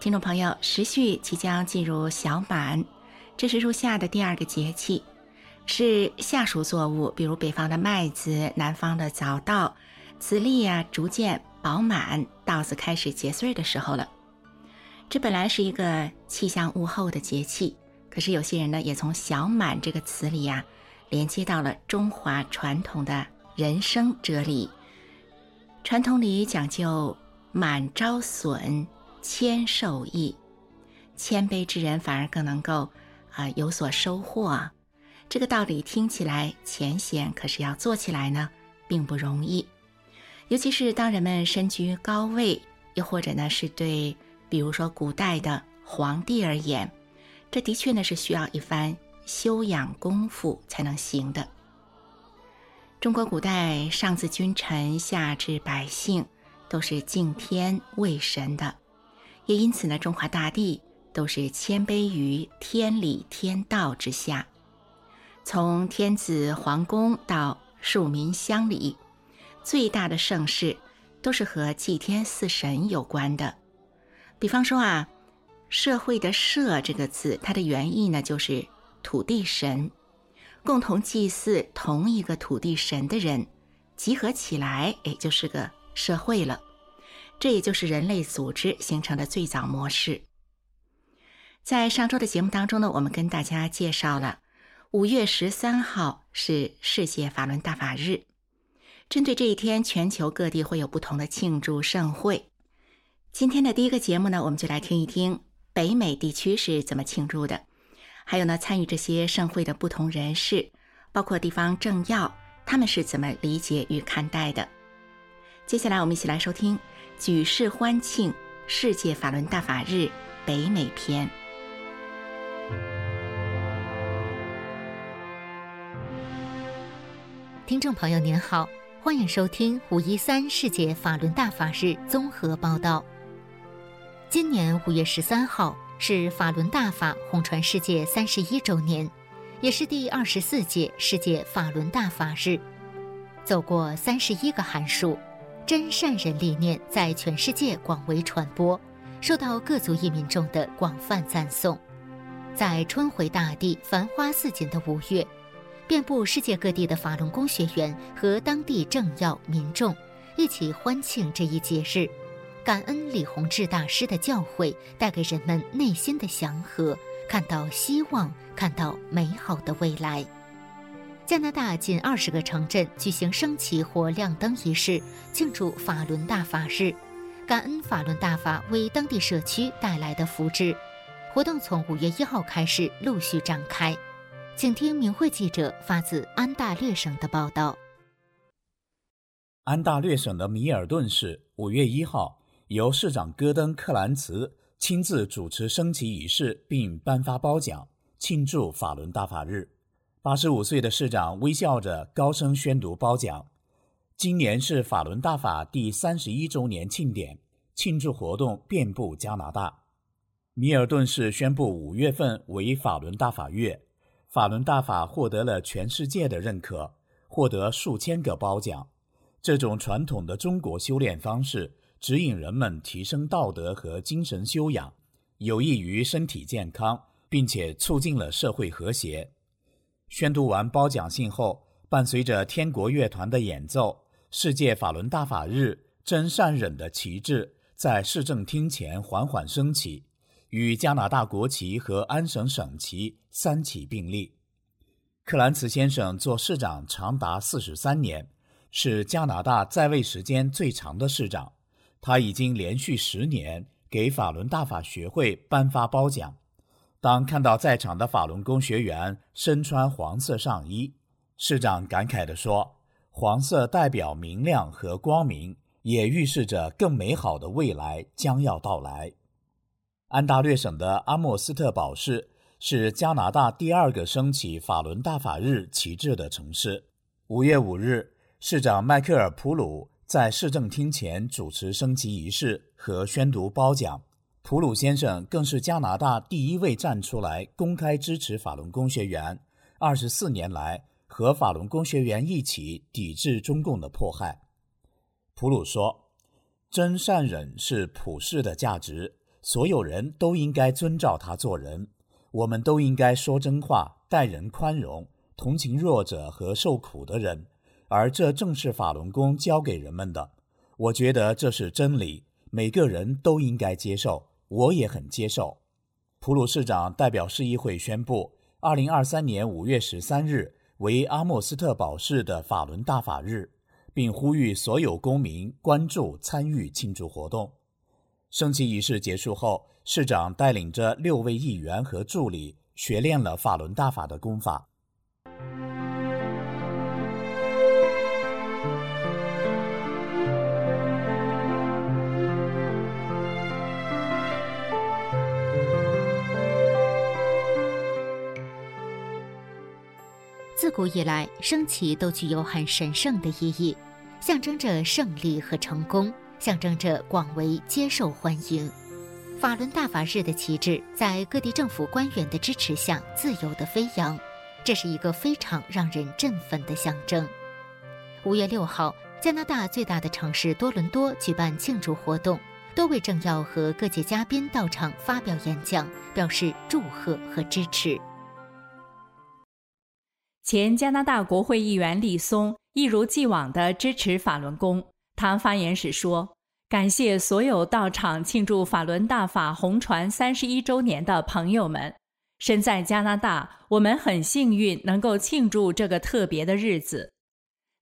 听众朋友，时序即将进入小满，这是入夏的第二个节气，是夏熟作物，比如北方的麦子、南方的早稻、籽粒呀逐渐饱满，稻子开始结穗的时候了。这本来是一个气象物候的节气，可是有些人呢，也从“小满”这个词里呀，连接到了中华传统的人生哲理。传统里讲究“满招损”。谦受益，谦卑之人反而更能够啊有所收获。这个道理听起来浅显，可是要做起来呢，并不容易。尤其是当人们身居高位，又或者呢是对，比如说古代的皇帝而言，这的确呢是需要一番修养功夫才能行的。中国古代上至君臣，下至百姓，都是敬天畏神的。也因此呢，中华大地都是谦卑于天理天道之下。从天子皇宫到庶民乡里，最大的盛事都是和祭天祀神有关的。比方说啊，社会的“社”这个字，它的原意呢就是土地神，共同祭祀同一个土地神的人，集合起来，也，就是个社会了。这也就是人类组织形成的最早模式。在上周的节目当中呢，我们跟大家介绍了五月十三号是世界法轮大法日。针对这一天，全球各地会有不同的庆祝盛会。今天的第一个节目呢，我们就来听一听北美地区是怎么庆祝的，还有呢，参与这些盛会的不同人士，包括地方政要，他们是怎么理解与看待的。接下来，我们一起来收听。举世欢庆世界法轮大法日北美篇。听众朋友您好，欢迎收听五一三世界法轮大法日综合报道。今年五月十三号是法轮大法红传世界三十一周年，也是第二十四届世界法轮大法日。走过三十一个寒暑。真善人理念在全世界广为传播，受到各族裔民众的广泛赞颂。在春回大地、繁花似锦的五月，遍布世界各地的法轮功学员和当地政要民众一起欢庆这一节日，感恩李洪志大师的教诲带给人们内心的祥和，看到希望，看到美好的未来。加拿大近二十个城镇举行升旗或亮灯仪式，庆祝法轮大法日，感恩法轮大法为当地社区带来的福祉。活动从五月一号开始陆续展开，请听明慧记者发自安大略省的报道。安大略省的米尔顿市五月一号由市长戈登·克兰茨亲自主持升旗仪式，并颁发褒奖，庆祝法轮大法日。八十五岁的市长微笑着高声宣读褒奖。今年是法轮大法第三十一周年庆典，庆祝活动遍布加拿大。米尔顿市宣布五月份为法轮大法月，法轮大法获得了全世界的认可，获得数千个褒奖。这种传统的中国修炼方式，指引人们提升道德和精神修养，有益于身体健康，并且促进了社会和谐。宣读完褒奖信后，伴随着天国乐团的演奏，世界法轮大法日真善忍的旗帜在市政厅前缓缓升起，与加拿大国旗和安省省旗三旗并立。克兰茨先生做市长长达四十三年，是加拿大在位时间最长的市长。他已经连续十年给法轮大法学会颁发褒奖。当看到在场的法轮功学员身穿黄色上衣，市长感慨地说：“黄色代表明亮和光明，也预示着更美好的未来将要到来。”安大略省的阿莫斯特堡市是加拿大第二个升起法轮大法日旗帜的城市。五月五日，市长迈克尔·普鲁在市政厅前主持升旗仪式和宣读褒奖。普鲁先生更是加拿大第一位站出来公开支持法轮功学员，二十四年来和法轮功学员一起抵制中共的迫害。普鲁说：“真善忍是普世的价值。”所有人都应该遵照他做人，我们都应该说真话，待人宽容，同情弱者和受苦的人，而这正是法轮功教给人们的。我觉得这是真理，每个人都应该接受，我也很接受。普鲁市长代表市议会宣布，二零二三年五月十三日为阿莫斯特堡市的法轮大法日，并呼吁所有公民关注、参与庆祝活动。升旗仪式结束后，市长带领着六位议员和助理学练了法轮大法的功法。自古以来，升旗都具有很神圣的意义，象征着胜利和成功。象征着广为接受欢迎，法轮大法日的旗帜在各地政府官员的支持下自由地飞扬，这是一个非常让人振奋的象征。五月六号，加拿大最大的城市多伦多举办庆祝活动，多位政要和各界嘉宾到场发表演讲，表示祝贺和支持。前加拿大国会议员利松一如既往地支持法轮功。他发言时说：“感谢所有到场庆祝法轮大法红传三十一周年的朋友们。身在加拿大，我们很幸运能够庆祝这个特别的日子。”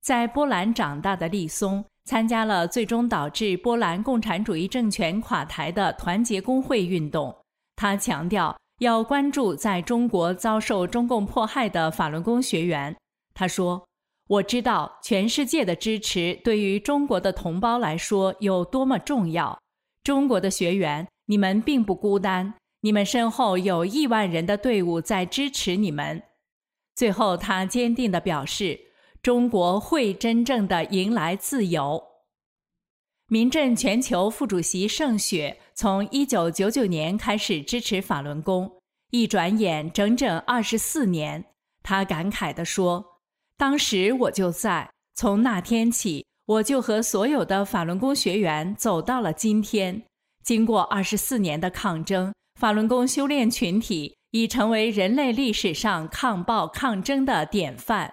在波兰长大的利松参加了最终导致波兰共产主义政权垮台的团结工会运动。他强调要关注在中国遭受中共迫害的法轮功学员。他说。我知道全世界的支持对于中国的同胞来说有多么重要。中国的学员，你们并不孤单，你们身后有亿万人的队伍在支持你们。最后，他坚定地表示，中国会真正的迎来自由。民政全球副主席盛雪从一九九九年开始支持法轮功，一转眼整整二十四年。他感慨地说。当时我就在，从那天起，我就和所有的法轮功学员走到了今天。经过二十四年的抗争，法轮功修炼群体已成为人类历史上抗暴抗争的典范。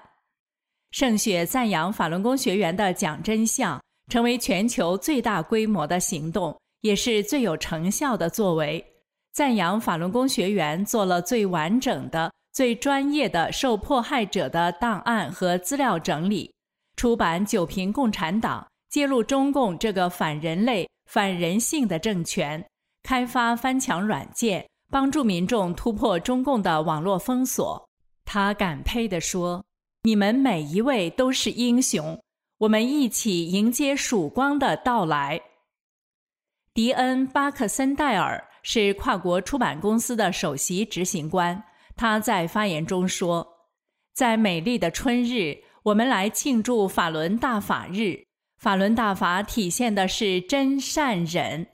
盛雪赞扬法轮功学员的讲真相，成为全球最大规模的行动，也是最有成效的作为。赞扬法轮功学员做了最完整的。最专业的受迫害者的档案和资料整理，出版《九评共产党》，揭露中共这个反人类、反人性的政权，开发翻墙软件，帮助民众突破中共的网络封锁。他感佩地说：“你们每一位都是英雄，我们一起迎接曙光的到来。”迪恩·巴克森戴尔是跨国出版公司的首席执行官。他在发言中说：“在美丽的春日，我们来庆祝法轮大法日。法轮大法体现的是真善忍。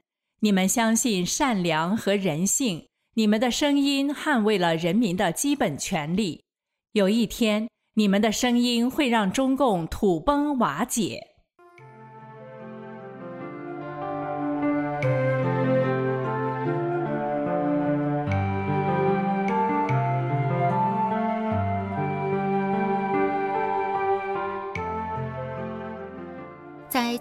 你们相信善良和人性，你们的声音捍卫了人民的基本权利。有一天，你们的声音会让中共土崩瓦解。”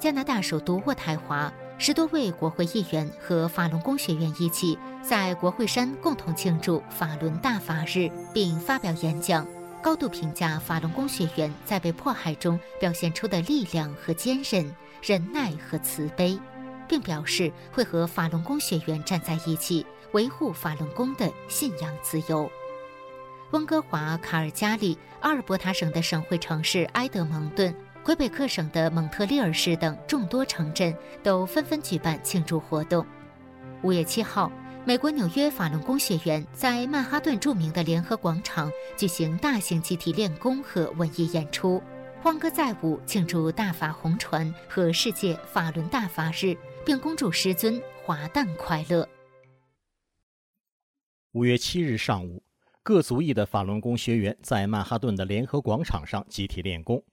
加拿大首都渥太华，十多位国会议员和法轮功学员一起在国会山共同庆祝法轮大法日，并发表演讲，高度评价法轮功学员在被迫害中表现出的力量和坚韧、忍耐和慈悲，并表示会和法轮功学员站在一起，维护法轮功的信仰自由。温哥华、卡尔加里、阿尔伯塔省的省会城市埃德蒙顿。魁北克省的蒙特利尔市等众多城镇都纷纷举办庆祝活动。五月七号，美国纽约法轮功学员在曼哈顿著名的联合广场举行大型集体练功和文艺演出，欢歌载舞庆祝大法红传和世界法轮大法日，并恭祝师尊华诞快乐。五月七日上午，各族裔的法轮功学员在曼哈顿的联合广场上集体练功，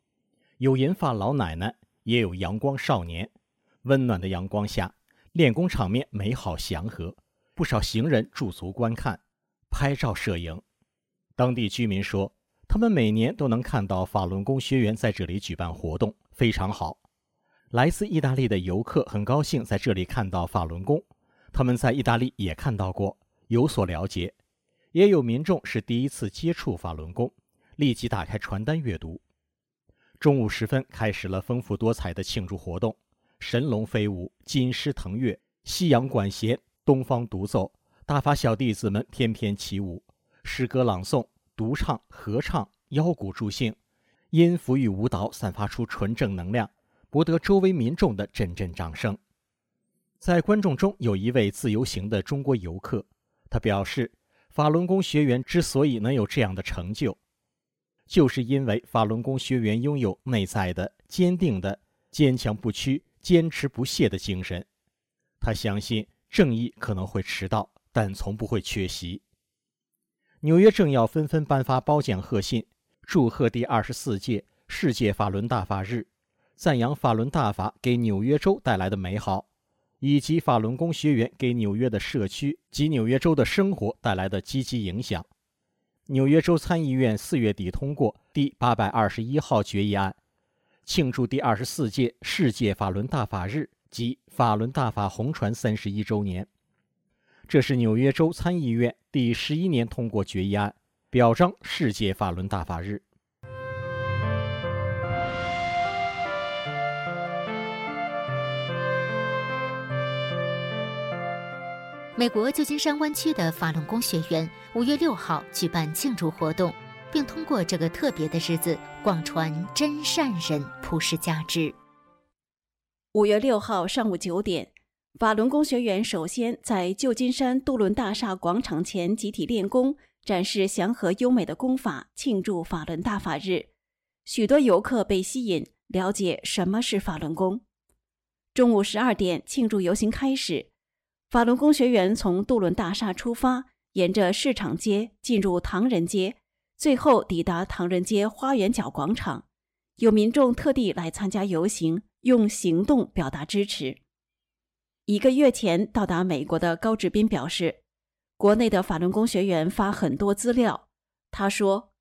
有银发老奶奶，也有阳光少年。温暖的阳光下，练功场面美好祥和。不少行人驻足观看、拍照摄影。当地居民说，他们每年都能看到法轮功学员在这里举办活动，非常好。来自意大利的游客很高兴在这里看到法轮功，他们在意大利也看到过，有所了解。也有民众是第一次接触法轮功，立即打开传单阅读。中午时分，开始了丰富多彩的庆祝活动：神龙飞舞、金狮腾跃、西洋管弦。东方独奏，大法小弟子们翩翩起舞，诗歌朗诵、独唱、合唱、腰鼓助兴，音符与舞蹈散发出纯正能量，博得周围民众的阵阵掌声。在观众中有一位自由行的中国游客，他表示，法轮功学员之所以能有这样的成就，就是因为法轮功学员拥有内在的坚定的、坚强不屈、坚持不懈的精神。他相信。正义可能会迟到，但从不会缺席。纽约政要纷纷颁发褒奖贺信，祝贺第二十四届世界法轮大法日，赞扬法轮大法给纽约州带来的美好，以及法轮功学员给纽约的社区及纽约州的生活带来的积极影响。纽约州参议院四月底通过第八百二十一号决议案，庆祝第二十四届世界法轮大法日。及法轮大法红船三十一周年，这是纽约州参议院第十一年通过决议案，表彰世界法轮大法日。美国旧金山湾区的法轮功学员五月六号举办庆祝活动，并通过这个特别的日子广传真善人，普世价值。五月六号上午九点，法轮功学员首先在旧金山杜伦大厦广场前集体练功，展示祥和优美的功法，庆祝法轮大法日。许多游客被吸引，了解什么是法轮功。中午十二点，庆祝游行开始。法轮功学员从杜伦大厦出发，沿着市场街进入唐人街，最后抵达唐人街花园角广场。有民众特地来参加游行。用行动表达支持。一个月前到达美国的高志斌表示，国内的法轮功学员发很多资料。他说：“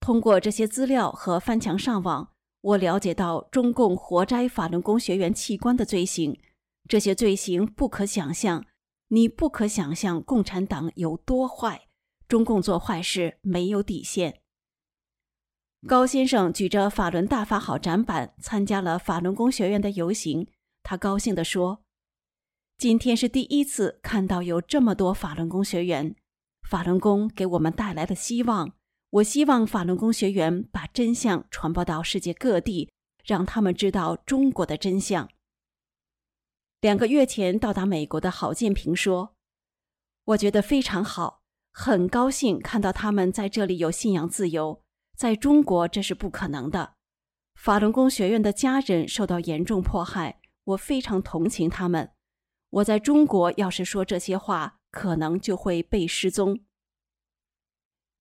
通过这些资料和翻墙上网，我了解到中共活摘法轮功学员器官的罪行，这些罪行不可想象。你不可想象共产党有多坏，中共做坏事没有底线。”高先生举着法轮大法好展板参加了法轮功学院的游行。他高兴地说：“今天是第一次看到有这么多法轮功学员，法轮功给我们带来了希望。我希望法轮功学员把真相传播到世界各地，让他们知道中国的真相。”两个月前到达美国的郝建平说：“我觉得非常好，很高兴看到他们在这里有信仰自由。”在中国，这是不可能的。法轮功学院的家人受到严重迫害，我非常同情他们。我在中国要是说这些话，可能就会被失踪。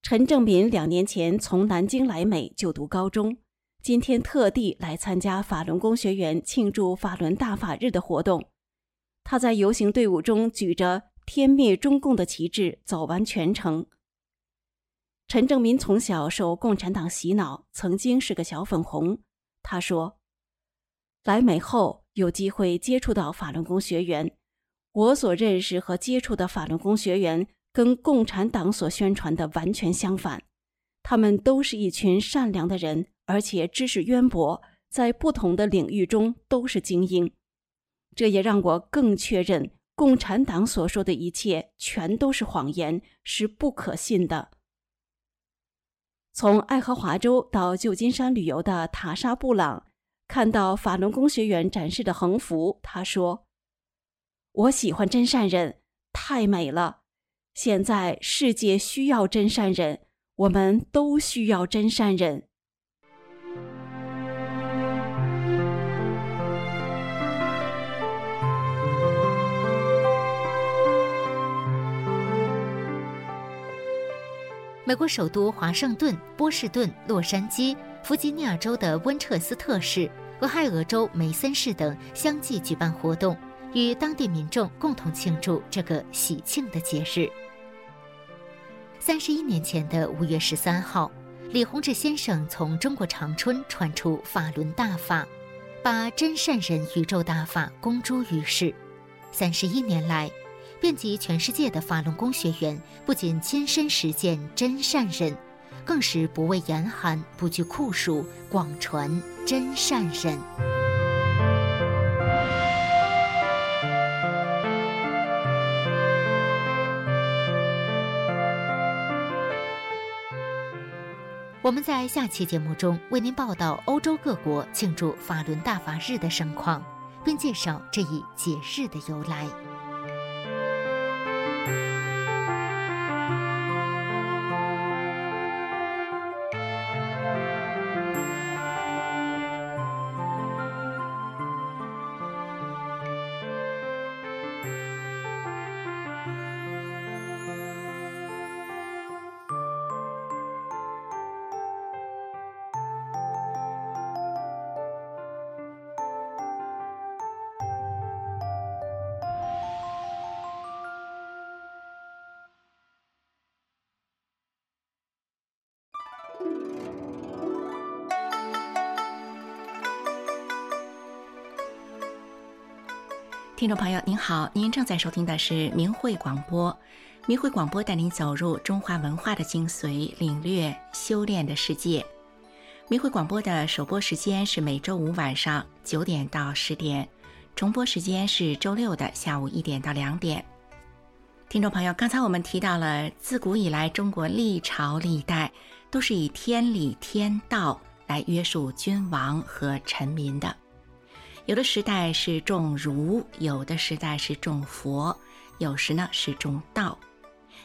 陈正民两年前从南京来美就读高中，今天特地来参加法轮功学员庆祝法轮大法日的活动。他在游行队伍中举着“天灭中共”的旗帜走完全程。陈正民从小受共产党洗脑，曾经是个小粉红。他说：“来美后有机会接触到法轮功学员，我所认识和接触的法轮功学员跟共产党所宣传的完全相反。他们都是一群善良的人，而且知识渊博，在不同的领域中都是精英。这也让我更确认，共产党所说的一切全都是谎言，是不可信的。”从爱荷华州到旧金山旅游的塔莎布朗，看到法轮功学员展示的横幅，他说：“我喜欢真善人，太美了。现在世界需要真善人，我们都需要真善人。美国首都华盛顿、波士顿、洛杉矶、弗吉尼亚州的温彻斯特市、俄亥俄州梅森市等相继举办活动，与当地民众共同庆祝这个喜庆的节日。三十一年前的五月十三号，李洪志先生从中国长春传出法轮大法，把真善人宇宙大法公诸于世。三十一年来。遍及全世界的法轮功学员，不仅亲身实践真善忍，更是不畏严寒、不惧酷暑，广传真善忍。我们在下期节目中为您报道欧洲各国庆祝法轮大法日的盛况，并介绍这一节日的由来。听众朋友您好，您正在收听的是明慧广播。明慧广播带您走入中华文化的精髓，领略修炼的世界。明慧广播的首播时间是每周五晚上九点到十点，重播时间是周六的下午一点到两点。听众朋友，刚才我们提到了，自古以来中国历朝历代都是以天理天道来约束君王和臣民的。有的时代是重儒，有的时代是重佛，有时呢是重道。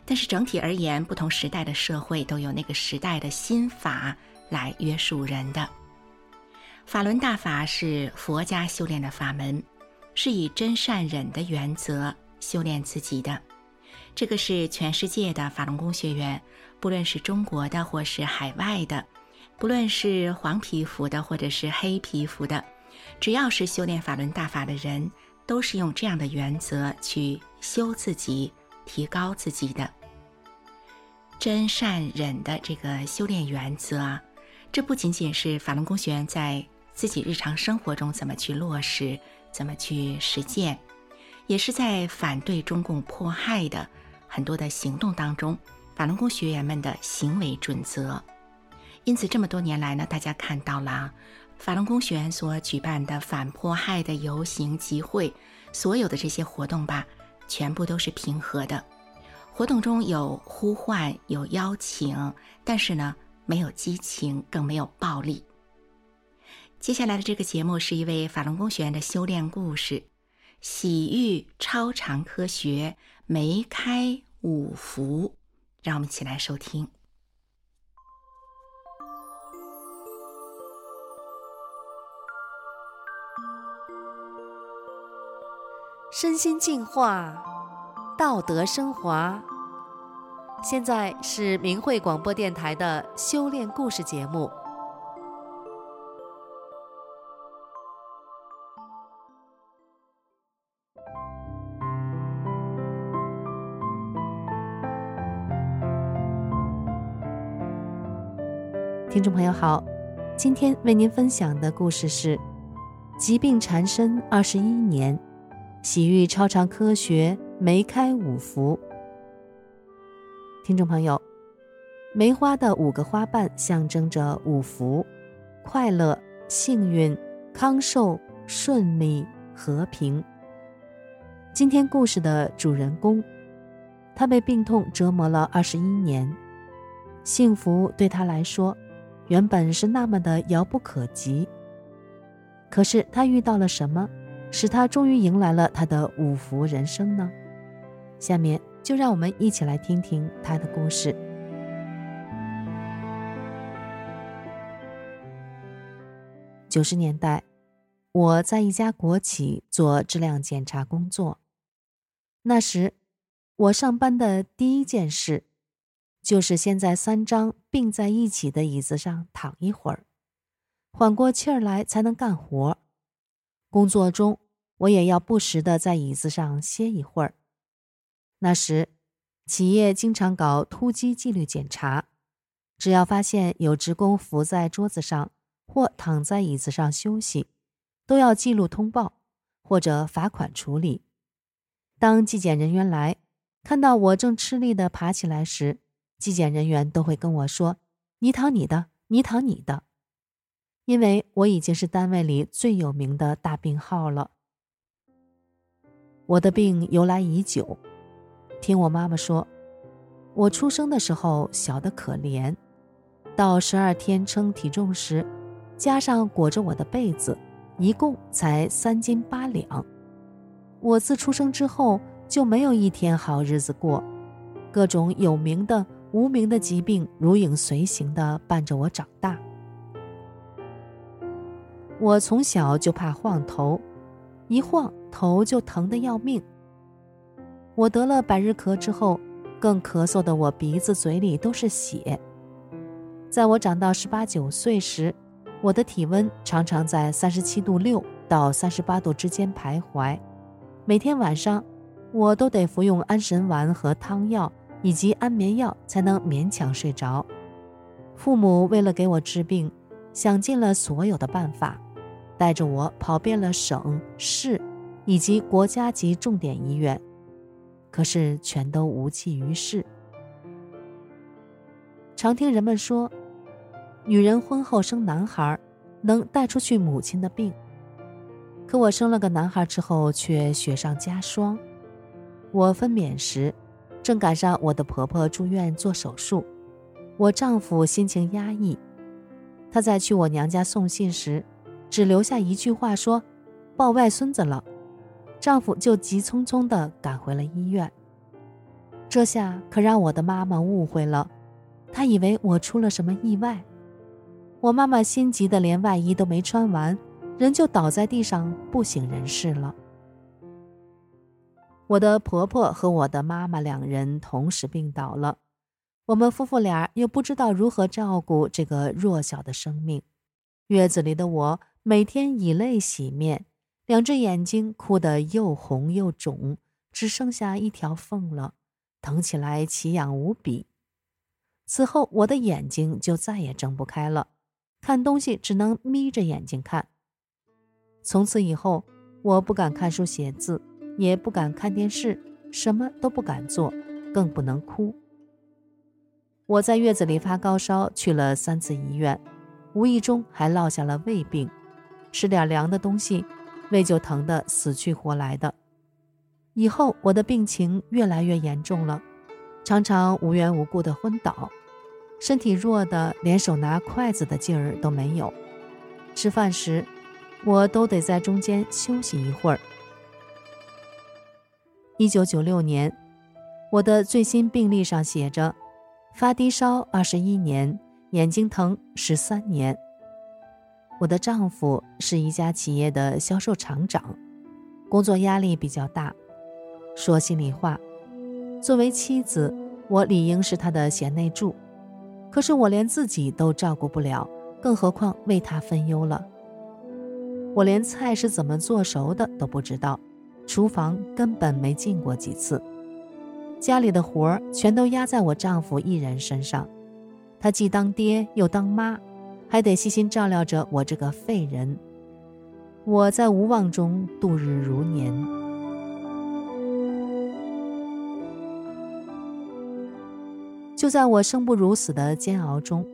但是整体而言，不同时代的社会都有那个时代的心法来约束人的。法轮大法是佛家修炼的法门，是以真善忍的原则修炼自己的。这个是全世界的法轮功学员，不论是中国的或是海外的，不论是黄皮肤的或者是黑皮肤的。只要是修炼法轮大法的人，都是用这样的原则去修自己、提高自己的真善忍的这个修炼原则啊。这不仅仅是法轮功学员在自己日常生活中怎么去落实、怎么去实践，也是在反对中共迫害的很多的行动当中，法轮功学员们的行为准则。因此，这么多年来呢，大家看到了。法轮功学员所举办的反迫害的游行集会，所有的这些活动吧，全部都是平和的。活动中有呼唤，有邀请，但是呢，没有激情，更没有暴力。接下来的这个节目是一位法轮功学员的修炼故事：洗浴超常科学，梅开五福。让我们一起来收听。身心净化，道德升华。现在是明慧广播电台的修炼故事节目。听众朋友好，今天为您分享的故事是：疾病缠身二十一年。洗浴超常科学梅开五福。听众朋友，梅花的五个花瓣象征着五福：快乐、幸运、康寿、顺利、和平。今天故事的主人公，他被病痛折磨了二十一年，幸福对他来说，原本是那么的遥不可及。可是他遇到了什么？使他终于迎来了他的五福人生呢？下面就让我们一起来听听他的故事。九十年代，我在一家国企做质量检查工作。那时，我上班的第一件事，就是先在三张并在一起的椅子上躺一会儿，缓过气儿来才能干活。工作中，我也要不时的在椅子上歇一会儿。那时，企业经常搞突击纪律检查，只要发现有职工伏在桌子上或躺在椅子上休息，都要记录通报或者罚款处理。当纪检人员来看到我正吃力的爬起来时，纪检人员都会跟我说：“你躺你的，你躺你的。”因为我已经是单位里最有名的大病号了。我的病由来已久。听我妈妈说，我出生的时候小得可怜，到十二天称体重时，加上裹着我的被子，一共才三斤八两。我自出生之后就没有一天好日子过，各种有名的、无名的疾病如影随形地伴着我长大。我从小就怕晃头，一晃头就疼得要命。我得了百日咳之后，更咳嗽的我鼻子、嘴里都是血。在我长到十八九岁时，我的体温常常在三十七度六到三十八度之间徘徊。每天晚上，我都得服用安神丸和汤药以及安眠药才能勉强睡着。父母为了给我治病，想尽了所有的办法，带着我跑遍了省市以及国家级重点医院。可是全都无济于事。常听人们说，女人婚后生男孩，能带出去母亲的病。可我生了个男孩之后，却雪上加霜。我分娩时，正赶上我的婆婆住院做手术，我丈夫心情压抑。他在去我娘家送信时，只留下一句话说：“抱外孙子了。”丈夫就急匆匆地赶回了医院。这下可让我的妈妈误会了，她以为我出了什么意外。我妈妈心急的连外衣都没穿完，人就倒在地上不省人事了。我的婆婆和我的妈妈两人同时病倒了，我们夫妇俩又不知道如何照顾这个弱小的生命。月子里的我每天以泪洗面。两只眼睛哭得又红又肿，只剩下一条缝了，疼起来奇痒无比。此后，我的眼睛就再也睁不开了，看东西只能眯着眼睛看。从此以后，我不敢看书写字，也不敢看电视，什么都不敢做，更不能哭。我在月子里发高烧，去了三次医院，无意中还落下了胃病，吃点凉的东西。胃就疼得死去活来的，以后我的病情越来越严重了，常常无缘无故的昏倒，身体弱的连手拿筷子的劲儿都没有，吃饭时我都得在中间休息一会儿。一九九六年，我的最新病历上写着：发低烧二十一年，眼睛疼十三年。我的丈夫是一家企业的销售厂长，工作压力比较大。说心里话，作为妻子，我理应是他的贤内助，可是我连自己都照顾不了，更何况为他分忧了。我连菜是怎么做熟的都不知道，厨房根本没进过几次。家里的活儿全都压在我丈夫一人身上，他既当爹又当妈。还得细心照料着我这个废人，我在无望中度日如年。就在我生不如死的煎熬中，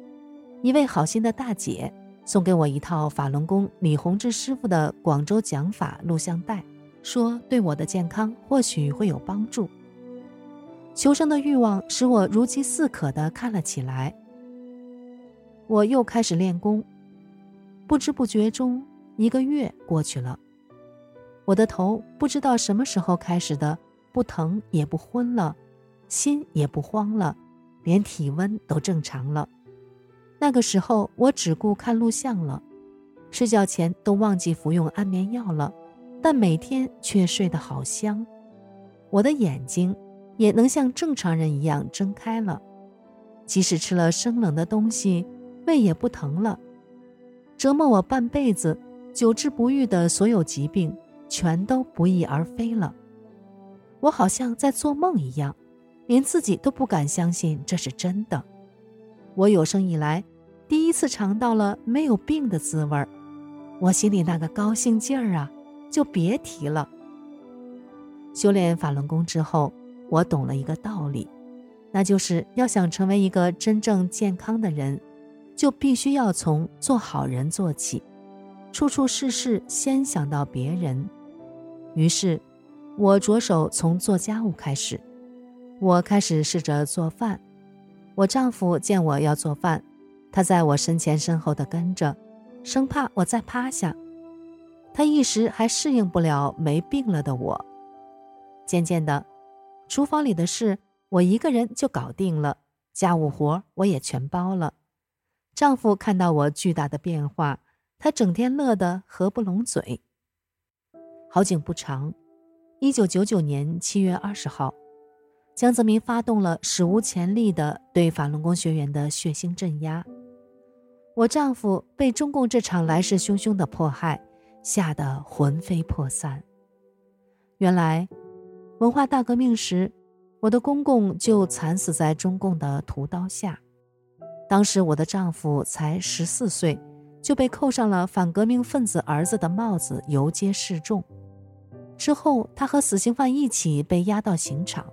一位好心的大姐送给我一套法轮功李洪志师傅的广州讲法录像带，说对我的健康或许会有帮助。求生的欲望使我如饥似渴地看了起来。我又开始练功，不知不觉中一个月过去了，我的头不知道什么时候开始的不疼也不昏了，心也不慌了，连体温都正常了。那个时候，我只顾看录像了，睡觉前都忘记服用安眠药了，但每天却睡得好香。我的眼睛也能像正常人一样睁开了，即使吃了生冷的东西，胃也不疼了。折磨我半辈子、久治不愈的所有疾病，全都不翼而飞了。我好像在做梦一样，连自己都不敢相信这是真的。我有生以来第一次尝到了没有病的滋味儿，我心里那个高兴劲儿啊，就别提了。修炼法轮功之后，我懂了一个道理，那就是要想成为一个真正健康的人，就必须要从做好人做起，处处事事先想到别人。于是，我着手从做家务开始，我开始试着做饭。我丈夫见我要做饭，他在我身前身后的跟着，生怕我再趴下。他一时还适应不了没病了的我。渐渐的，厨房里的事我一个人就搞定了，家务活我也全包了。丈夫看到我巨大的变化，他整天乐得合不拢嘴。好景不长，一九九九年七月二十号。江泽民发动了史无前例的对法轮功学员的血腥镇压，我丈夫被中共这场来势汹汹的迫害吓得魂飞魄散。原来，文化大革命时，我的公公就惨死在中共的屠刀下。当时我的丈夫才十四岁，就被扣上了反革命分子儿子的帽子，游街示众。之后，他和死刑犯一起被押到刑场。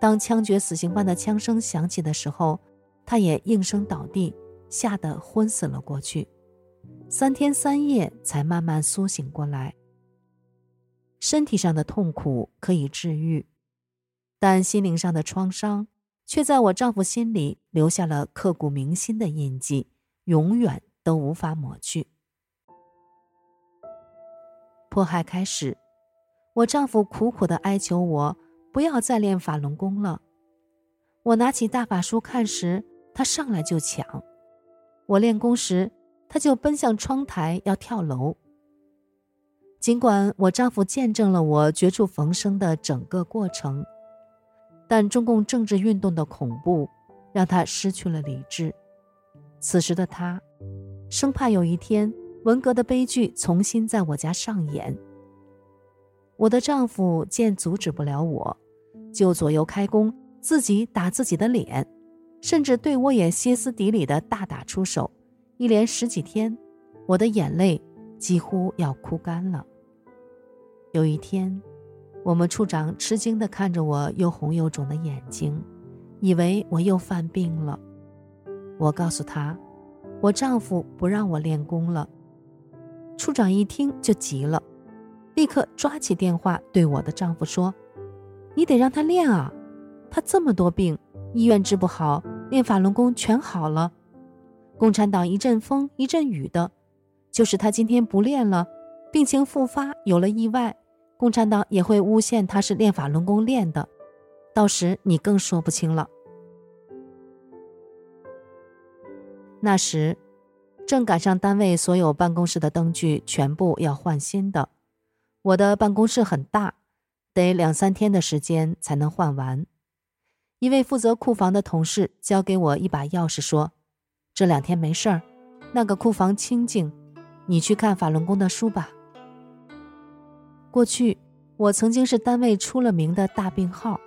当枪决死刑犯的枪声响起的时候，他也应声倒地，吓得昏死了过去。三天三夜才慢慢苏醒过来。身体上的痛苦可以治愈，但心灵上的创伤却在我丈夫心里留下了刻骨铭心的印记，永远都无法抹去。迫害开始，我丈夫苦苦的哀求我。不要再练法轮功了。我拿起大法书看时，他上来就抢；我练功时，他就奔向窗台要跳楼。尽管我丈夫见证了我绝处逢生的整个过程，但中共政治运动的恐怖让他失去了理智。此时的他，生怕有一天文革的悲剧重新在我家上演。我的丈夫见阻止不了我。就左右开弓，自己打自己的脸，甚至对我也歇斯底里的大打出手。一连十几天，我的眼泪几乎要哭干了。有一天，我们处长吃惊地看着我又红又肿的眼睛，以为我又犯病了。我告诉他，我丈夫不让我练功了。处长一听就急了，立刻抓起电话对我的丈夫说。你得让他练啊，他这么多病，医院治不好，练法轮功全好了。共产党一阵风一阵雨的，就是他今天不练了，病情复发，有了意外，共产党也会诬陷他是练法轮功练的，到时你更说不清了。那时，正赶上单位所有办公室的灯具全部要换新的，我的办公室很大。得两三天的时间才能换完。一位负责库房的同事交给我一把钥匙，说：“这两天没事儿，那个库房清静，你去看法轮功的书吧。”过去我曾经是单位出了名的大病号，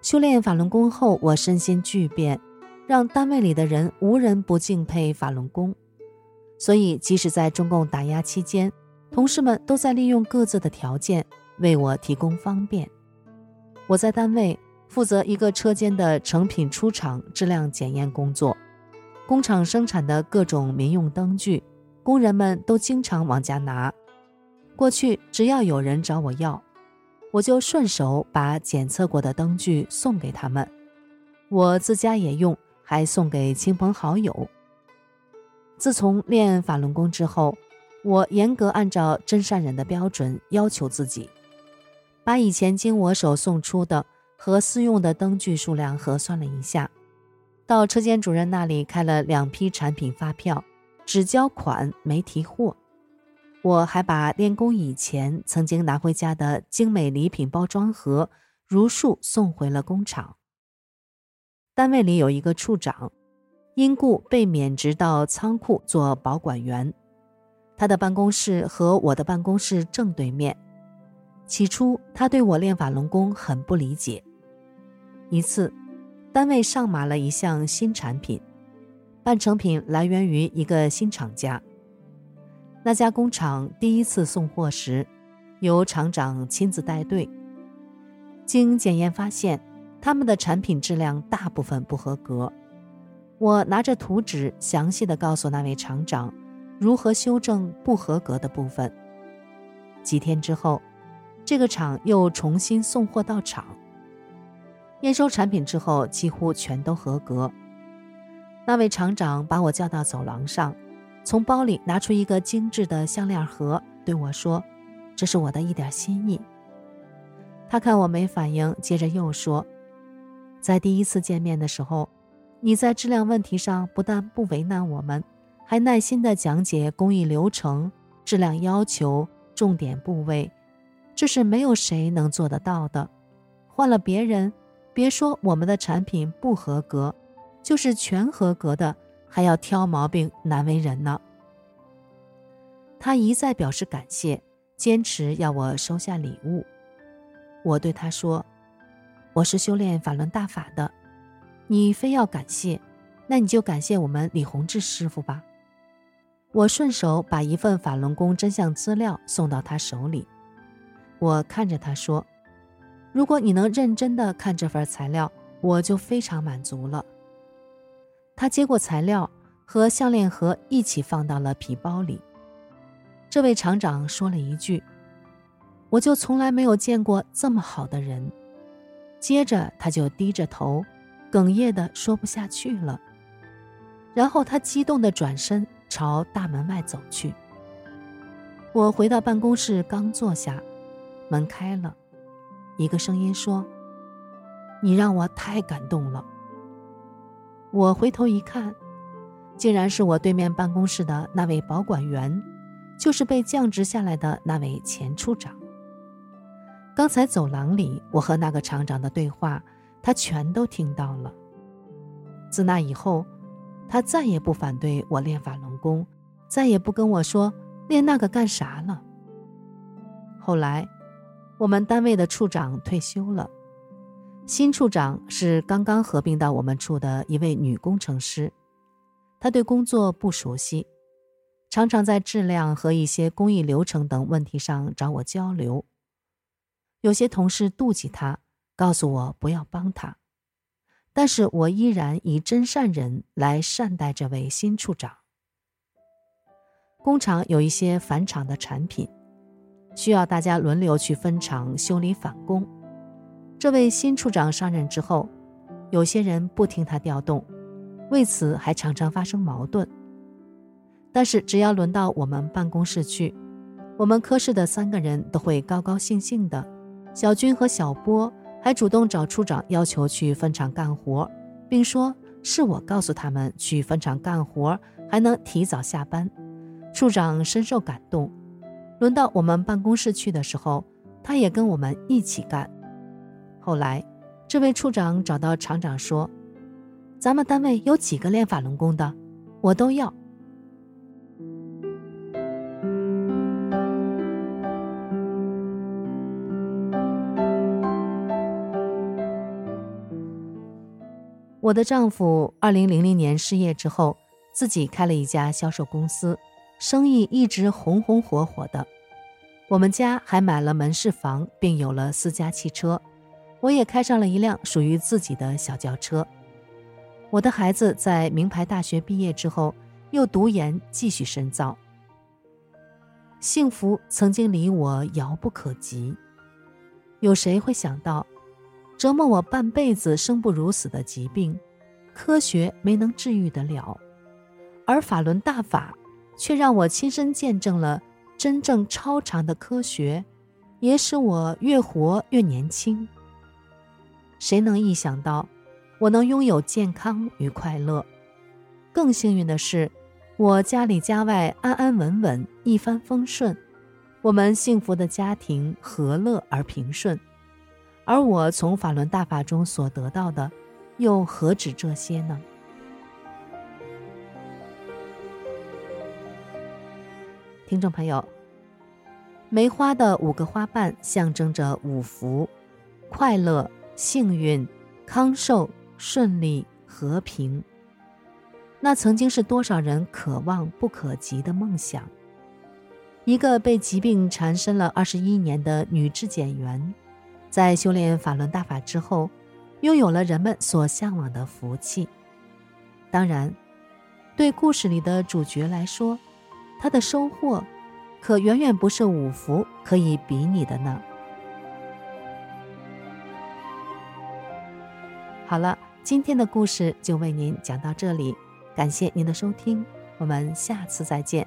修炼法轮功后，我身心巨变，让单位里的人无人不敬佩法轮功。所以，即使在中共打压期间，同事们都在利用各自的条件。为我提供方便，我在单位负责一个车间的成品出厂质量检验工作。工厂生产的各种民用灯具，工人们都经常往家拿。过去只要有人找我要，我就顺手把检测过的灯具送给他们。我自家也用，还送给亲朋好友。自从练法轮功之后，我严格按照真善忍的标准要求自己。把以前经我手送出的和私用的灯具数量核算了一下，到车间主任那里开了两批产品发票，只交款没提货。我还把练功以前曾经拿回家的精美礼品包装盒如数送回了工厂。单位里有一个处长，因故被免职到仓库做保管员，他的办公室和我的办公室正对面。起初，他对我练法轮功很不理解。一次，单位上马了一项新产品，半成品来源于一个新厂家。那家工厂第一次送货时，由厂长亲自带队。经检验发现，他们的产品质量大部分不合格。我拿着图纸，详细的告诉那位厂长如何修正不合格的部分。几天之后，这个厂又重新送货到厂，验收产品之后，几乎全都合格。那位厂长把我叫到走廊上。从包里拿出一个精致的项链盒，对我说：“这是我的一点心意。”他看我没反应，接着又说：“在第一次见面的时候，你在质量问题上不但不为难我们，还耐心地讲解工艺流程、质量要求、重点部位，这是没有谁能做得到的。换了别人，别说我们的产品不合格，就是全合格的。”还要挑毛病，难为人呢。他一再表示感谢，坚持要我收下礼物。我对他说：“我是修炼法轮大法的，你非要感谢，那你就感谢我们李洪志师傅吧。”我顺手把一份法轮功真相资料送到他手里，我看着他说：“如果你能认真的看这份材料，我就非常满足了。”他接过材料，和项链盒一起放到了皮包里。这位厂长说了一句：“我就从来没有见过这么好的人。”接着他就低着头，哽咽的说不下去了。然后他激动的转身朝大门外走去。我回到办公室，刚坐下，门开了，一个声音说：“你让我太感动了。”我回头一看，竟然是我对面办公室的那位保管员，就是被降职下来的那位前处长。刚才走廊里我和那个厂长的对话，他全都听到了。自那以后，他再也不反对我练法轮功，再也不跟我说练那个干啥了。后来，我们单位的处长退休了。新处长是刚刚合并到我们处的一位女工程师，她对工作不熟悉，常常在质量和一些工艺流程等问题上找我交流。有些同事妒忌她，告诉我不要帮她，但是我依然以真善人来善待这位新处长。工厂有一些返厂的产品，需要大家轮流去分厂修理返工。这位新处长上任之后，有些人不听他调动，为此还常常发生矛盾。但是只要轮到我们办公室去，我们科室的三个人都会高高兴兴的。小军和小波还主动找处长要求去分厂干活，并说是我告诉他们去分厂干活，还能提早下班。处长深受感动。轮到我们办公室去的时候，他也跟我们一起干。后来，这位处长找到厂长说：“咱们单位有几个练法轮功的，我都要。”我的丈夫二零零零年失业之后，自己开了一家销售公司，生意一直红红火火的。我们家还买了门市房，并有了私家汽车。我也开上了一辆属于自己的小轿车。我的孩子在名牌大学毕业之后，又读研继续深造。幸福曾经离我遥不可及。有谁会想到，折磨我半辈子、生不如死的疾病，科学没能治愈得了，而法轮大法却让我亲身见证了真正超常的科学。也使我越活越年轻。谁能意想到，我能拥有健康与快乐？更幸运的是，我家里家外安安稳稳，一帆风顺。我们幸福的家庭和乐而平顺，而我从法轮大法中所得到的，又何止这些呢？听众朋友，梅花的五个花瓣象征着五福：快乐、幸运、康寿、顺利、和平。那曾经是多少人渴望不可及的梦想。一个被疾病缠身了二十一年的女质检员，在修炼法轮大法之后，拥有了人们所向往的福气。当然，对故事里的主角来说，他的收获，可远远不是五福可以比拟的呢。好了，今天的故事就为您讲到这里，感谢您的收听，我们下次再见。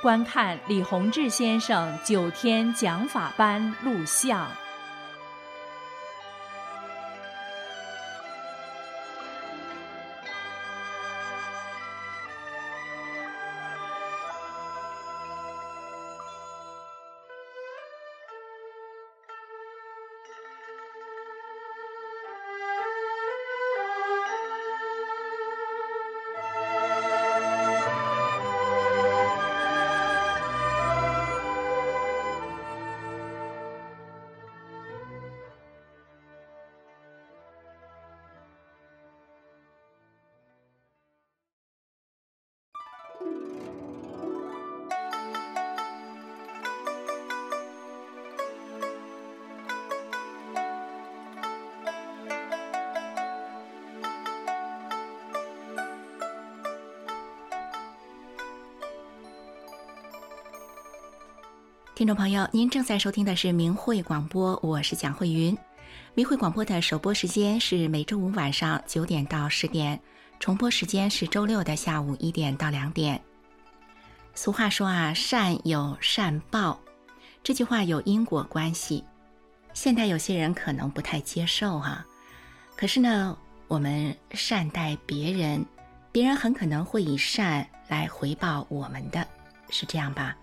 观看李洪志先生九天讲法班录像。听众朋友，您正在收听的是明慧广播，我是蒋慧云。明慧广播的首播时间是每周五晚上九点到十点，重播时间是周六的下午一点到两点。俗话说啊，善有善报，这句话有因果关系。现代有些人可能不太接受哈，可是呢，我们善待别人，别人很可能会以善来回报我们的，是这样吧？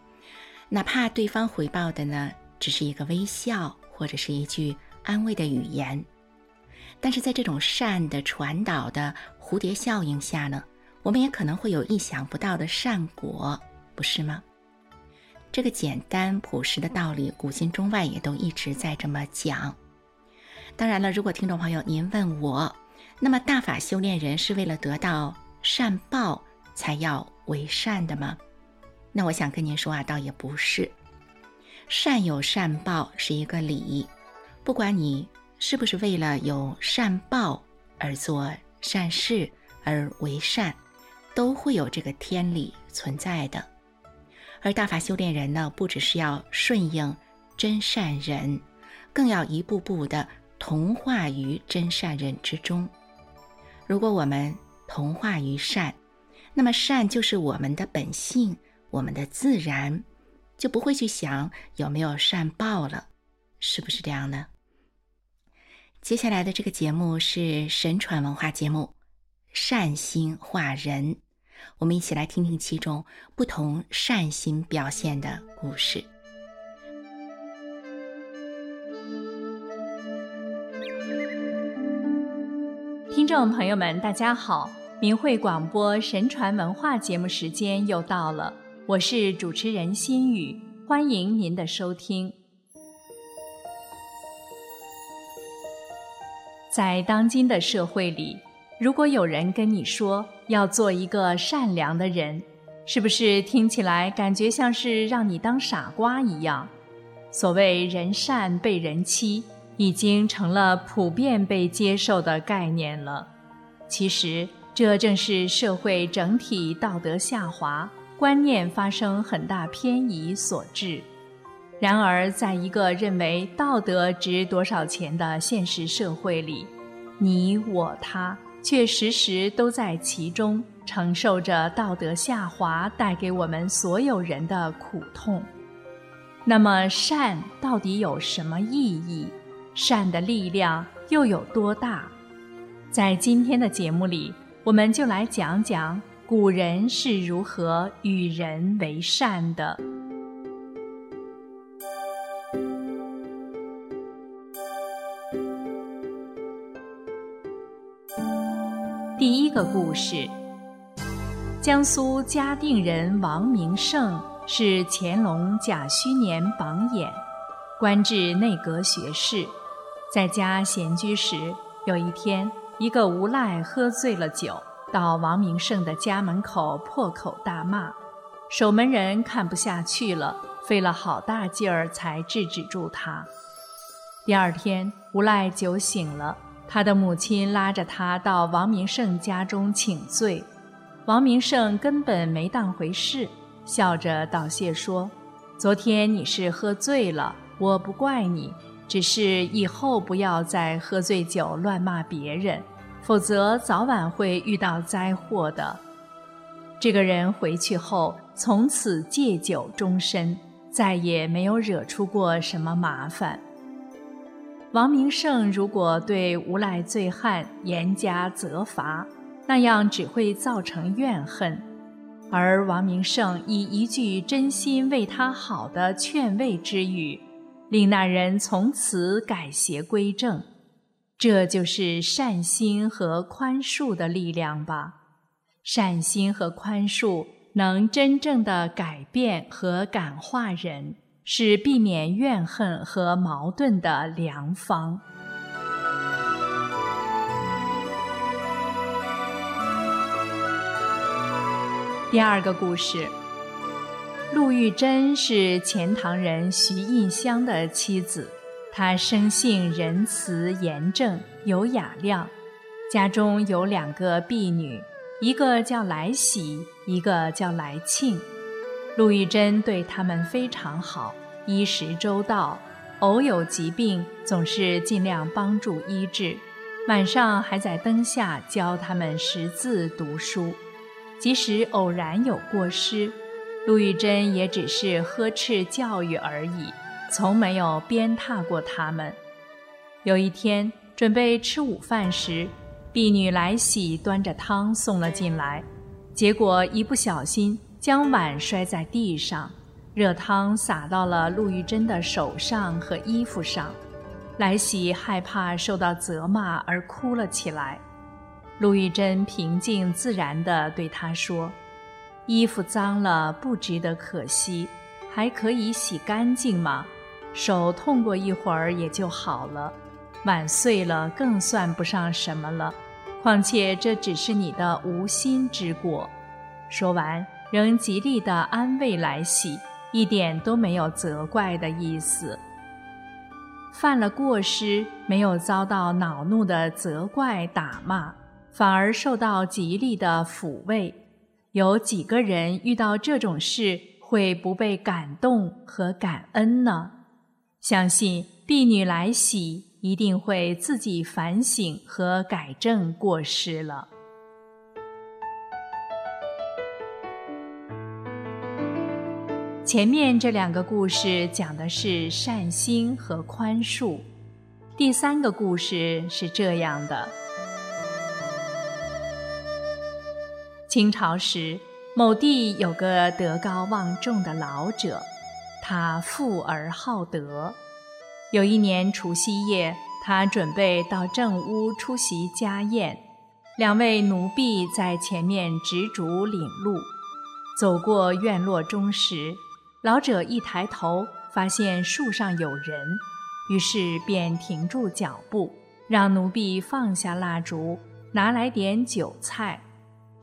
哪怕对方回报的呢，只是一个微笑或者是一句安慰的语言，但是在这种善的传导的蝴蝶效应下呢，我们也可能会有意想不到的善果，不是吗？这个简单朴实的道理，古今中外也都一直在这么讲。当然了，如果听众朋友您问我，那么大法修炼人是为了得到善报才要为善的吗？那我想跟您说啊，倒也不是，善有善报是一个理，不管你是不是为了有善报而做善事而为善，都会有这个天理存在的。而大法修炼人呢，不只是要顺应真善人，更要一步步的同化于真善人之中。如果我们同化于善，那么善就是我们的本性。我们的自然就不会去想有没有善报了，是不是这样呢？接下来的这个节目是神传文化节目《善心化人》，我们一起来听听其中不同善心表现的故事。听众朋友们，大家好！明慧广播神传文化节目时间又到了。我是主持人心雨，欢迎您的收听。在当今的社会里，如果有人跟你说要做一个善良的人，是不是听起来感觉像是让你当傻瓜一样？所谓“人善被人欺”，已经成了普遍被接受的概念了。其实，这正是社会整体道德下滑。观念发生很大偏移所致。然而，在一个认为道德值多少钱的现实社会里，你我他却时时都在其中承受着道德下滑带给我们所有人的苦痛。那么，善到底有什么意义？善的力量又有多大？在今天的节目里，我们就来讲讲。古人是如何与人为善的？第一个故事：江苏嘉定人王明胜是乾隆甲戌年榜眼，官至内阁学士。在家闲居时，有一天，一个无赖喝醉了酒，到王明胜的家门口破口大骂。守门人看不下去了，费了好大劲儿才制止住他。第二天，无赖酒醒了，他的母亲拉着他到王明胜家中请罪。王明胜根本没当回事，笑着道谢说：“昨天你是喝醉了，我不怪你，只是以后不要再喝醉酒乱骂别人，否则早晚会遇到灾祸的。”这个人回去后，从此戒酒终身，再也没有惹出过什么麻烦。王明胜如果对无赖醉汉严加责罚，那样只会造成怨恨；而王明胜以一句真心为他好的劝慰之语，令那人从此改邪归正。这就是善心和宽恕的力量吧。善心和宽恕能真正的改变和感化人，是避免怨恨和矛盾的良方。第二个故事，陆玉珍是钱塘人徐印香的妻子，她生性仁慈严正，有雅量，家中有两个婢女。一个叫来喜，一个叫来庆。陆玉珍对他们非常好，衣食周到，偶有疾病，总是尽量帮助医治。晚上还在灯下教他们识字读书。即使偶然有过失，陆玉珍也只是呵斥教育而已，从没有鞭挞过他们。有一天准备吃午饭时。婢女来喜端着汤送了进来，结果一不小心将碗摔在地上，热汤洒到了陆玉珍的手上和衣服上。来喜害怕受到责骂而哭了起来。陆玉珍平静自然地对她说：“衣服脏了不值得可惜，还可以洗干净吗？手痛过一会儿也就好了，碗碎了更算不上什么了。”况且这只是你的无心之过。说完，仍极力地安慰来喜，一点都没有责怪的意思。犯了过失，没有遭到恼怒的责怪打骂，反而受到极力的抚慰。有几个人遇到这种事会不被感动和感恩呢？相信婢女来喜。一定会自己反省和改正过失了。前面这两个故事讲的是善心和宽恕，第三个故事是这样的：清朝时，某地有个德高望重的老者，他富而好德。有一年除夕夜，他准备到正屋出席家宴，两位奴婢在前面执烛领路。走过院落中时，老者一抬头，发现树上有人，于是便停住脚步，让奴婢放下蜡烛，拿来点酒菜，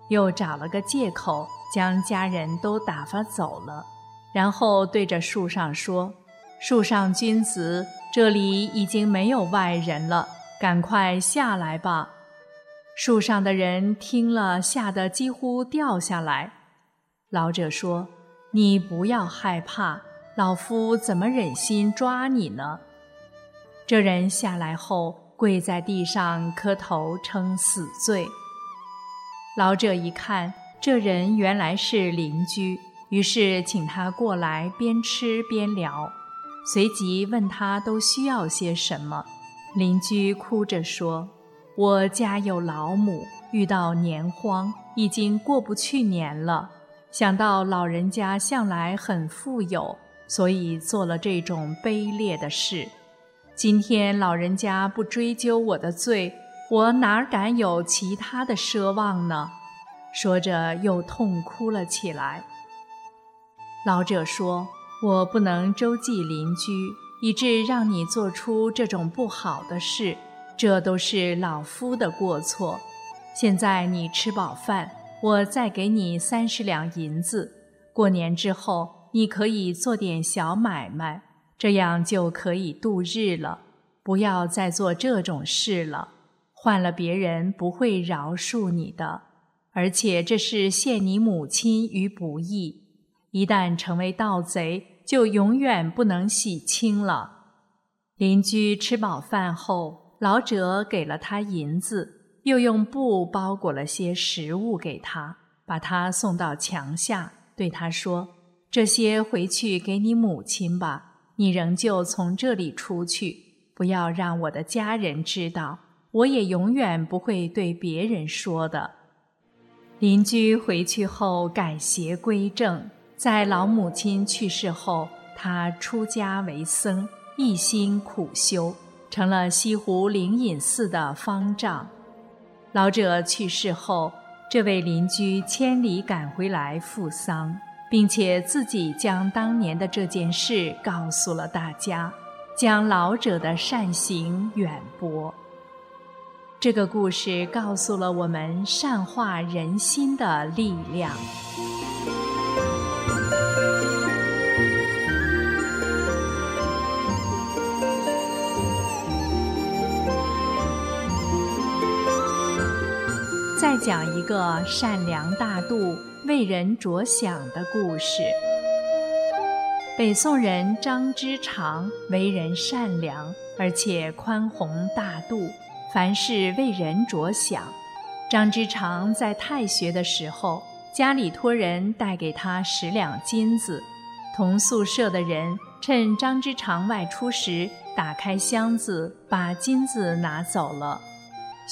又找了个借口将家人都打发走了，然后对着树上说：“树上君子。”这里已经没有外人了，赶快下来吧！树上的人听了，吓得几乎掉下来。老者说：“你不要害怕，老夫怎么忍心抓你呢？”这人下来后，跪在地上磕头称死罪。老者一看，这人原来是邻居，于是请他过来，边吃边聊。随即问他都需要些什么，邻居哭着说：“我家有老母，遇到年荒，已经过不去年了。想到老人家向来很富有，所以做了这种卑劣的事。今天老人家不追究我的罪，我哪敢有其他的奢望呢？”说着又痛哭了起来。老者说：“我不能周济邻居，以致让你做出这种不好的事，这都是老夫的过错。现在你吃饱饭，我再给你三十两银子。过年之后，你可以做点小买卖，这样就可以度日了。不要再做这种事了，换了别人不会饶恕你的，而且这是陷你母亲于不义。”一旦成为盗贼，就永远不能洗清了。邻居吃饱饭后，老者给了他银子，又用布包裹了些食物给他，把他送到墙下，对他说：“这些回去给你母亲吧，你仍旧从这里出去，不要让我的家人知道，我也永远不会对别人说的。”邻居回去后改邪归正。在老母亲去世后，他出家为僧，一心苦修，成了西湖灵隐寺的方丈。老者去世后，这位邻居千里赶回来赴丧，并且自己将当年的这件事告诉了大家，将老者的善行远播。这个故事告诉了我们善化人心的力量。再讲一个善良大度、为人着想的故事。北宋人张之常为人善良，而且宽宏大度，凡事为人着想。张之常在太学的时候，家里托人带给他十两金子，同宿舍的人趁张之常外出时，打开箱子，把金子拿走了。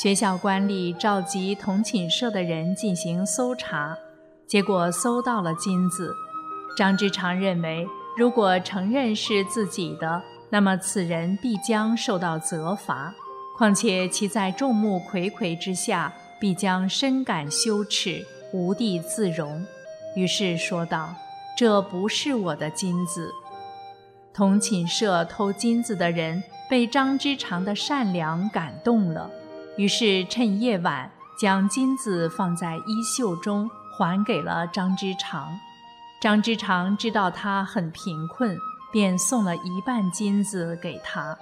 学校官吏召集同寝舍的人进行搜查，结果搜到了金子。张之常认为，如果承认是自己的，那么此人必将受到责罚；况且其在众目睽睽之下，必将深感羞耻，无地自容。于是说道：“这不是我的金子。”同寝舍偷金子的人被张之常的善良感动了。于是趁夜晚将金子放在衣袖中，还给了张之常。张之常知道他很贫困，便送了一半金子给他。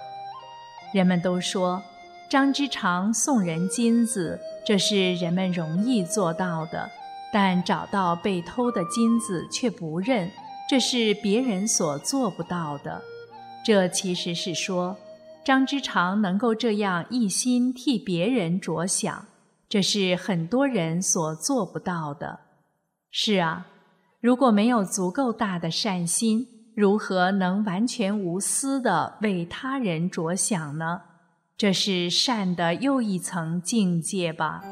人们都说，张之常送人金子，这是人们容易做到的；但找到被偷的金子却不认，这是别人所做不到的。这其实是说。张之常能够这样一心替别人着想，这是很多人所做不到的。是啊，如果没有足够大的善心，如何能完全无私的为他人着想呢？这是善的又一层境界吧。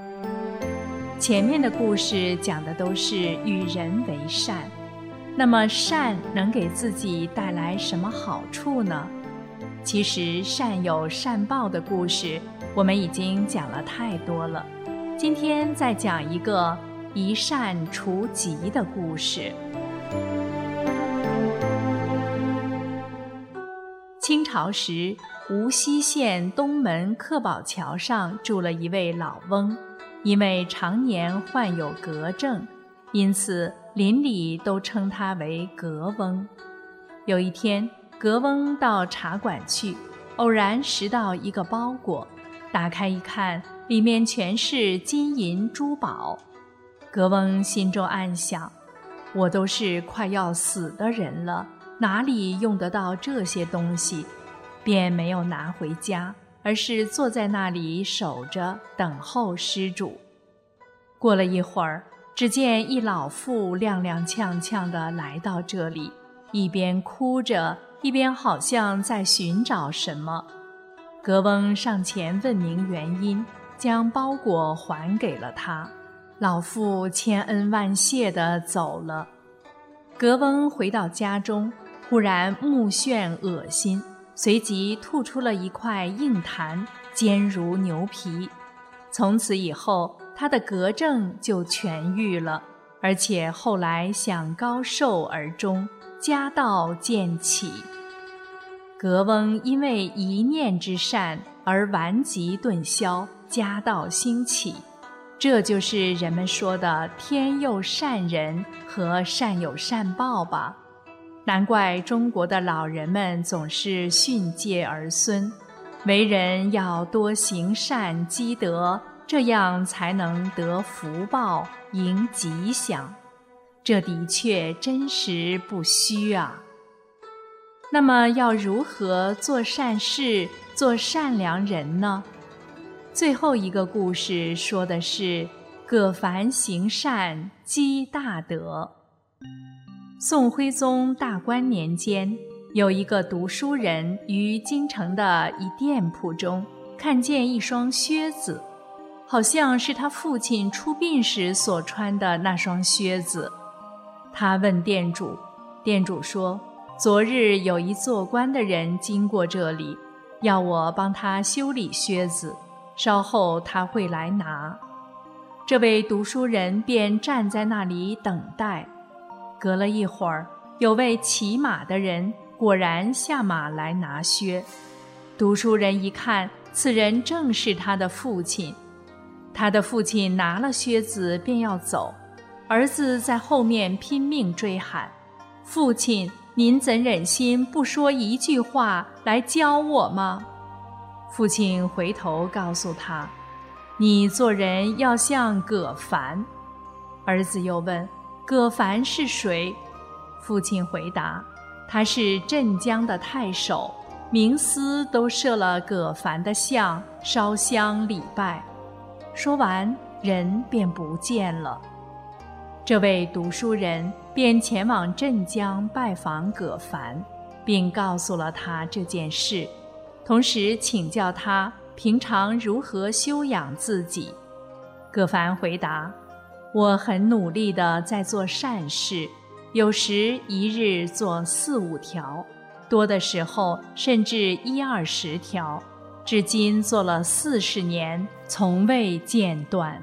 前面的故事讲的都是与人为善，那么善能给自己带来什么好处呢？其实善有善报的故事，我们已经讲了太多了。今天再讲一个一善除疾的故事。清朝时，无锡县东门客宝桥上住了一位老翁，因为常年患有嗝症，因此邻里都称他为嗝翁。有一天。格翁到茶馆去，偶然拾到一个包裹，打开一看，里面全是金银珠宝。格翁心中暗想：“我都是快要死的人了，哪里用得到这些东西？”便没有拿回家，而是坐在那里守着，等候施主。过了一会儿，只见一老妇踉踉跄跄地来到这里，一边哭着。一边好像在寻找什么，格翁上前问明原因，将包裹还给了他。老妇千恩万谢地走了。格翁回到家中，忽然目眩恶心，随即吐出了一块硬痰，坚如牛皮。从此以后，他的格症就痊愈了。而且后来享高寿而终，家道渐起。格翁因为一念之善而顽疾顿消，家道兴起。这就是人们说的“天佑善人”和“善有善报”吧。难怪中国的老人们总是训诫儿孙，为人要多行善积德，这样才能得福报、迎吉祥。这的确真实不虚啊。那么，要如何做善事、做善良人呢？最后一个故事说的是葛凡行善积大德。宋徽宗大观年间，有一个读书人于京城的一店铺中看见一双靴子，好像是他父亲出殡时所穿的那双靴子。他问店主，店主说：“昨日有一做官的人经过这里，要我帮他修理靴子，稍后他会来拿。”这位读书人便站在那里等待。隔了一会儿，有位骑马的人果然下马来拿靴。读书人一看，此人正是他的父亲。他的父亲拿了靴子便要走，儿子在后面拼命追喊：“父亲，您怎忍心不说一句话来教我吗？”父亲回头告诉他：“你做人要像葛凡。”儿子又问。葛凡是谁？父亲回答：“他是镇江的太守，冥司都设了葛凡的像，烧香礼拜。”说完，人便不见了。这位读书人便前往镇江拜访葛凡，并告诉了他这件事，同时请教他平常如何修养自己。葛凡回答。我很努力地在做善事，有时一日做四五条，多的时候甚至一二十条，至今做了四十年，从未间断。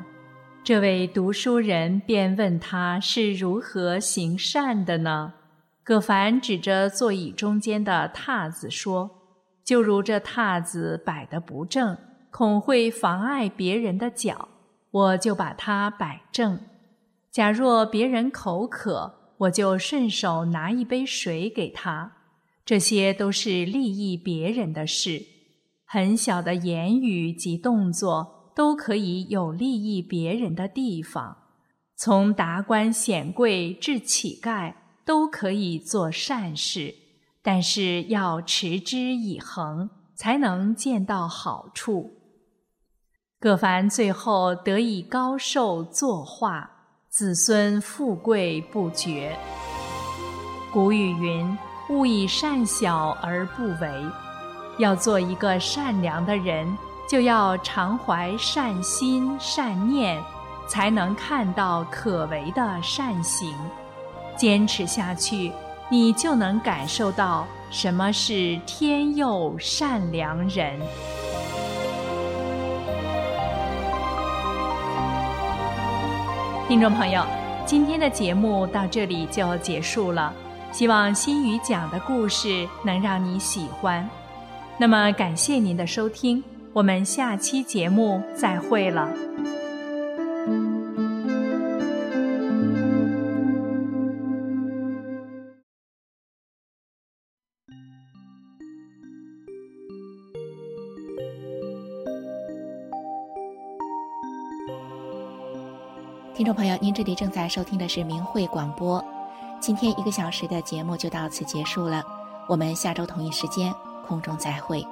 这位读书人便问他是如何行善的呢？葛凡指着座椅中间的榻子说：“就如这榻子摆得不正，恐会妨碍别人的脚。”我就把它摆正。假若别人口渴，我就顺手拿一杯水给他。这些都是利益别人的事。很小的言语及动作，都可以有利益别人的地方。从达官显贵至乞丐，都可以做善事，但是要持之以恒，才能见到好处。葛凡最后得以高寿作画，子孙富贵不绝。古语云：“勿以善小而不为。”要做一个善良的人，就要常怀善心善念，才能看到可为的善行。坚持下去，你就能感受到什么是天佑善良人。听众朋友，今天的节目到这里就结束了。希望心语讲的故事能让你喜欢。那么，感谢您的收听，我们下期节目再会了。听众朋友，您这里正在收听的是明慧广播。今天一个小时的节目就到此结束了，我们下周同一时间空中再会。